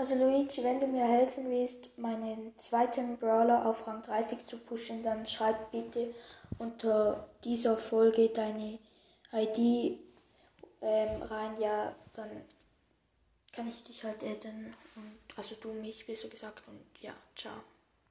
Also Luigi, wenn du mir helfen willst, meinen zweiten Brawler auf Rang 30 zu pushen, dann schreib bitte unter dieser Folge deine ID ähm, rein. Ja, dann kann ich dich halt adden und also du mich besser gesagt und ja, ciao.